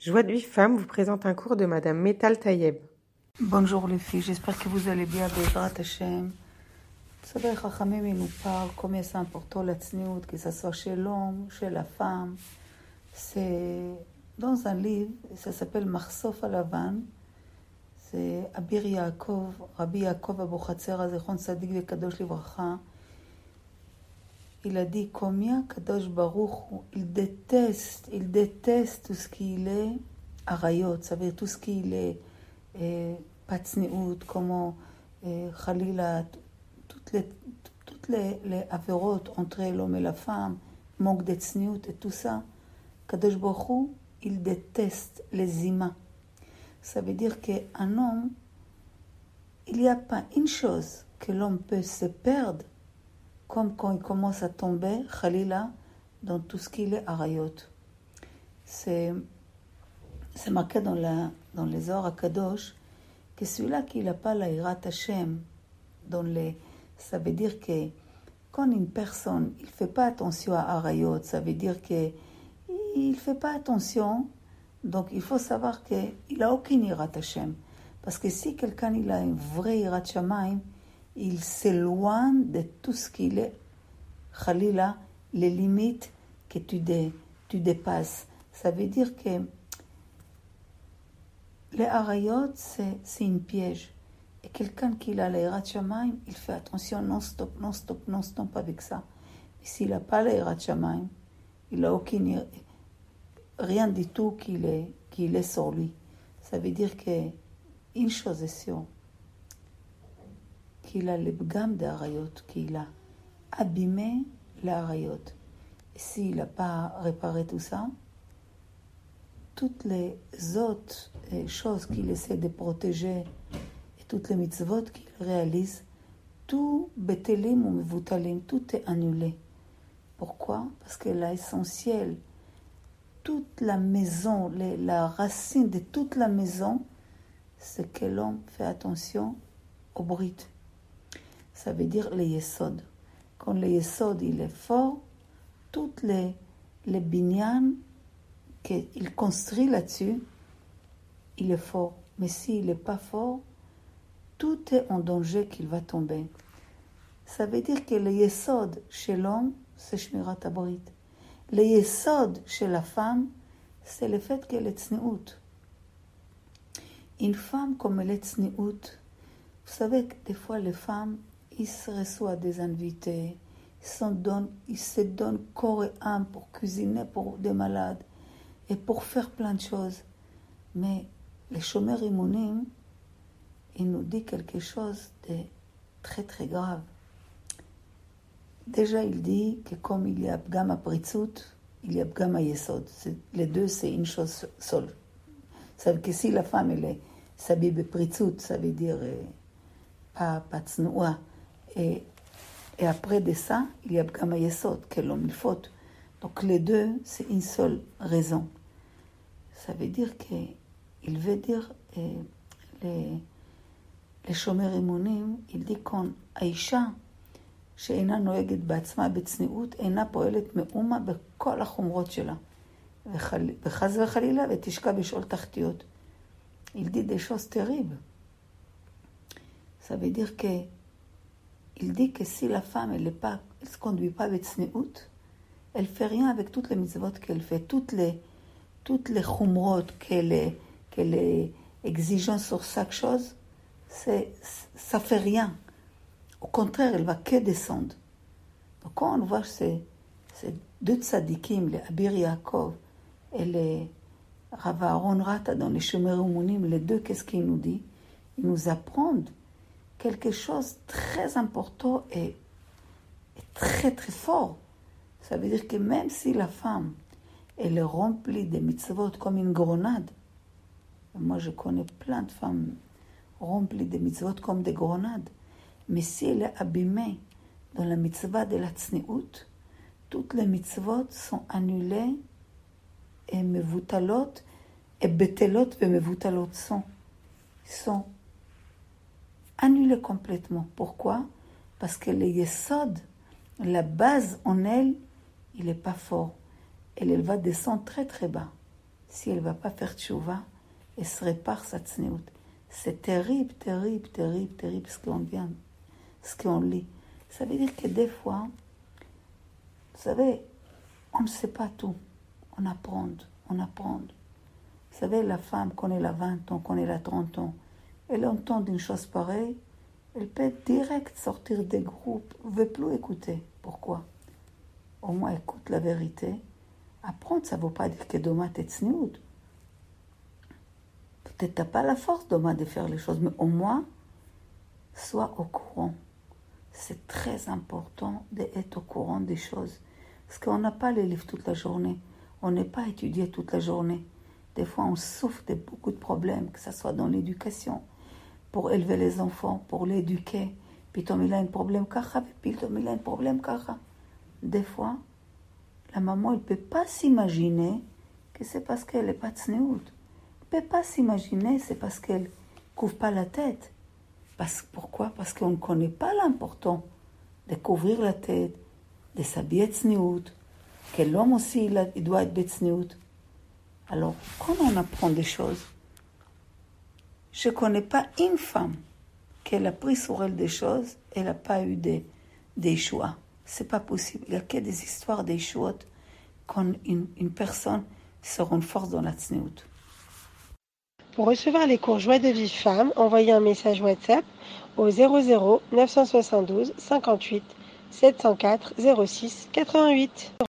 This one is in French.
Joie de vie femme vous présente un cours de Madame Metal Tayeb. Bonjour les filles, j'espère que vous allez bien, Bezrat Hashem. Vous savez, Chachamim, il nous parle combien c'est important la tsniout, que ce soit chez l'homme, chez la femme. C'est dans un livre, ça s'appelle Marsof Alavan. C'est Abir Yaakov, Rabbi Yaakov Abouchatzer, Zechon Sadik Vekadosh Livracha. Il a dit combien Kadosh Baruch, il déteste, il déteste tout ce qui est arayot, ça veut dire tout ce qui est eh, patsniout, comment eh, Khalila, toutes les, toutes entre l'homme et la femme, manque de tsniout et tout ça. Kadosh Baruch, il déteste les imas. Ça veut dire qu'un homme, il n'y a pas une chose que l'homme peut se perdre comme quand il commence à tomber, Khalila, dans tout ce qui est arayot. C'est, c'est marqué dans, la, dans les ors à Kadosh que celui-là qui n'a pas la Hirat Hashem, dans les, ça veut dire que quand une personne il fait pas attention à arayot, ça veut dire que il fait pas attention, donc il faut savoir qu'il a aucune Hirat Hashem. Parce que si quelqu'un il a un vrai Hirat Shamaim, il s'éloigne de tout ce qu'il est, Khalila, les limites que tu, dé, tu dépasses. Ça veut dire que les harayot, c'est une piège. Et quelqu'un qui a les il fait attention non-stop, non-stop, non-stop avec ça. Mais s'il n'a pas les il n'a aucune, rien du tout qu'il est, qu'il est sur lui. Ça veut dire que une chose est sûre, qu'il a le gamme des harayot qu'il a abîmé les harayot. S'il n'a pas réparé tout ça, toutes les autres choses qu'il essaie de protéger et toutes les mitzvot qu'il réalise, tout betelim ou mevutalim, tout est annulé. Pourquoi? Parce que l'essentiel, toute la maison, la racine de toute la maison, c'est que l'homme fait attention au brut. Ça veut dire les yesod. Quand le yesod il est fort, toutes les, les qu'il construit là-dessus, il est fort. Mais s'il n'est pas fort, tout est en danger qu'il va tomber. Ça veut dire que le yesod chez l'homme, c'est shmirat abrit. Le yesod chez la femme, c'est le fait qu'elle est tsniout. Une femme comme elle est tsniout, vous savez que des fois les femmes, ils se reçoivent des invités, ils se, donnent, ils se donnent corps et âme pour cuisiner pour des malades et pour faire plein de choses. Mais les chômeurs immunim, il nous dit quelque chose de très très grave. Déjà, il dit que comme il y a Bgam Pritzut, il y a Bgam Yesod. Les deux, c'est une chose seule. Ça veut dire que si la femme, elle s'habille de Pritzut, ça veut dire euh, pas, pas. Et, après de ça, il y a Bgam Yesod, que l'homme il faut. Donc les deux, c'est une seule raison. Ça veut dire qu'il veut dire euh, les, les שומר אמונים, il dit qu'on האישה שאינה נוהגת בעצמה בצניעות, אינה פועלת מאומה בכל החומרות שלה. וחס וחלילה, ותשקע בשאול תחתיות. Terribles. Ça veut dire que il dit que si la femme ne se conduit pas avec tsniout, elle fait rien avec toutes les mitzvot qu'elle fait, toutes les toutes les qu'elle qu'elle est exigeante sur chaque chose, c'est, ça fait rien. Au contraire, elle va que descendre. Donc quand on voit ces, ces deux tzadikim, les Abir Yaakov et les Rava Aaron Rata dans les Shemer les deux, qu'est-ce qu'ils nous disent Ils nous apprennent quelque chose de très important et, très très fort. Ça veut dire que même si la femme, elle est remplie de mitzvot comme une grenade, moi je connais plein de femmes remplies de mitzvot comme des grenades, mais si elle est abîmée dans la mitzvah de la tzniut, toutes les mitzvot sont annulées et mevutalot, et betelot et mevutalot sont, sont annulées complètement. Pourquoi? Parce que le yesod, la base en elle, il n'est pas fort. Elle, va descendre très très bas. si elle ne va pas faire tchouva, elle se répare sa tsniout. C'est terrible, terrible, terrible, terrible ce qu'on vient, ce qu'on lit. Ça veut dire que des fois, vous savez, on ne sait pas tout. On apprend, on apprend. Vous savez, la femme, qu'on est la 20 ans, qu'on est la 30 ans, elle entend une chose pareille, elle peut direct sortir des groupes, ne veut plus écouter. Pourquoi? Au moins écoute la vérité. Apprendre, ça ne veut pas dire que demain t'es tsniout. Peut-être t'as pas la force demain de faire les choses, mais au moins, sois au courant. C'est très important d'être au courant des choses. Parce qu'on n'a pas les livres toute la journée. On n'est pas étudié toute la journée. Des fois, on souffre de beaucoup de problèmes, que ce soit dans l'éducation, pour élever les enfants, pour l'éduquer. Puis il a un problème cacha, puis il a un problème cacha. Des fois, la maman, elle ne peut pas s'imaginer que c'est parce qu'elle n'est pas tsnéout. Elle ne peut pas s'imaginer, c'est parce qu'elle ne couvre pas la tête. Parce, pourquoi? Parce qu'on ne connaît pas l'important de couvrir la tête, de s'habiller tsnéout, que l'homme aussi, il, doit être tsnéout. Alors, comment on apprend des choses? Je ne connais pas une femme qu'elle a pris sur elle des choses, elle n'a pas eu des, des choix. C'est pas possible. Il n'y a que des histoires des choix quand une, une, personne se rend force dans la tsnéout. Pour recevoir les cours Joie de vie femme, envoyez un message WhatsApp au 00 972 58 704 06 88.